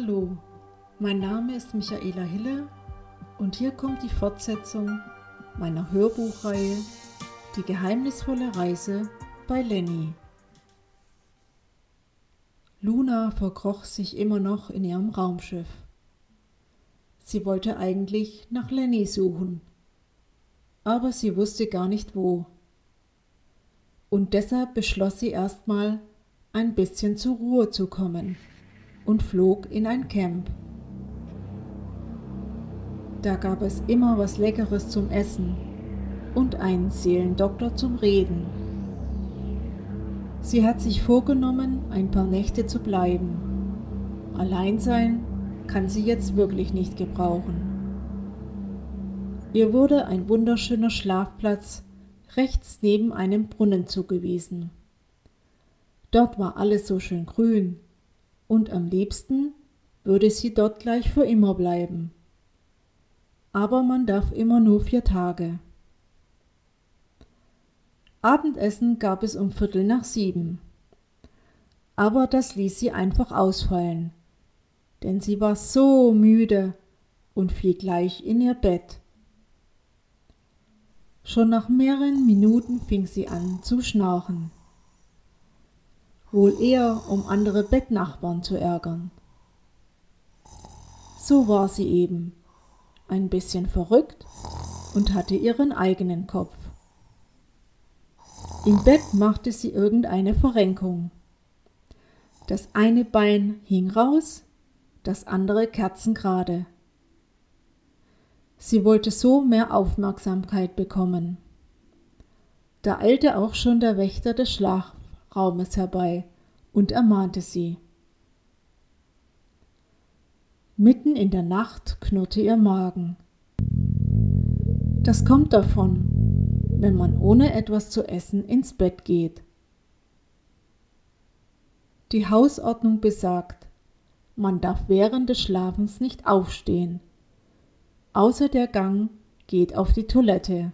Hallo, mein Name ist Michaela Hille und hier kommt die Fortsetzung meiner Hörbuchreihe Die geheimnisvolle Reise bei Lenny. Luna verkroch sich immer noch in ihrem Raumschiff. Sie wollte eigentlich nach Lenny suchen, aber sie wusste gar nicht wo. Und deshalb beschloss sie erstmal, ein bisschen zur Ruhe zu kommen und flog in ein Camp. Da gab es immer was Leckeres zum Essen und einen Seelendoktor zum Reden. Sie hat sich vorgenommen, ein paar Nächte zu bleiben. Allein sein kann sie jetzt wirklich nicht gebrauchen. Ihr wurde ein wunderschöner Schlafplatz rechts neben einem Brunnen zugewiesen. Dort war alles so schön grün und am liebsten würde sie dort gleich für immer bleiben. Aber man darf immer nur vier Tage. Abendessen gab es um Viertel nach sieben. Aber das ließ sie einfach ausfallen, denn sie war so müde und fiel gleich in ihr Bett. Schon nach mehreren Minuten fing sie an zu schnarchen wohl eher um andere Bettnachbarn zu ärgern. So war sie eben, ein bisschen verrückt und hatte ihren eigenen Kopf. Im Bett machte sie irgendeine Verrenkung. Das eine Bein hing raus, das andere kerzengerade. Sie wollte so mehr Aufmerksamkeit bekommen. Da eilte auch schon der Wächter des Schlaf Raumes herbei und ermahnte sie. Mitten in der Nacht knurrte ihr Magen. Das kommt davon, wenn man ohne etwas zu essen ins Bett geht. Die Hausordnung besagt, man darf während des Schlafens nicht aufstehen, außer der Gang geht auf die Toilette.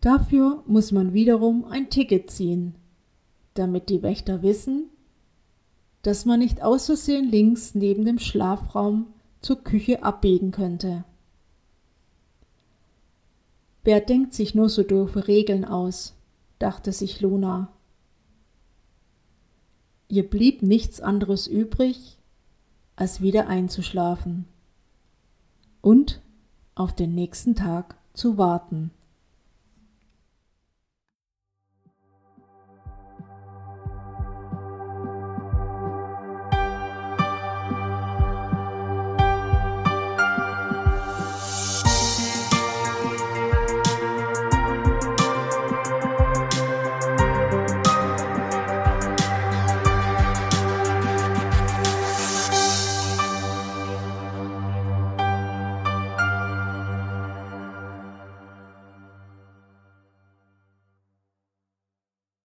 Dafür muss man wiederum ein Ticket ziehen, damit die Wächter wissen, dass man nicht aus Versehen links neben dem Schlafraum zur Küche abbiegen könnte. Wer denkt sich nur so doofe Regeln aus? dachte sich Luna. Ihr blieb nichts anderes übrig, als wieder einzuschlafen und auf den nächsten Tag zu warten.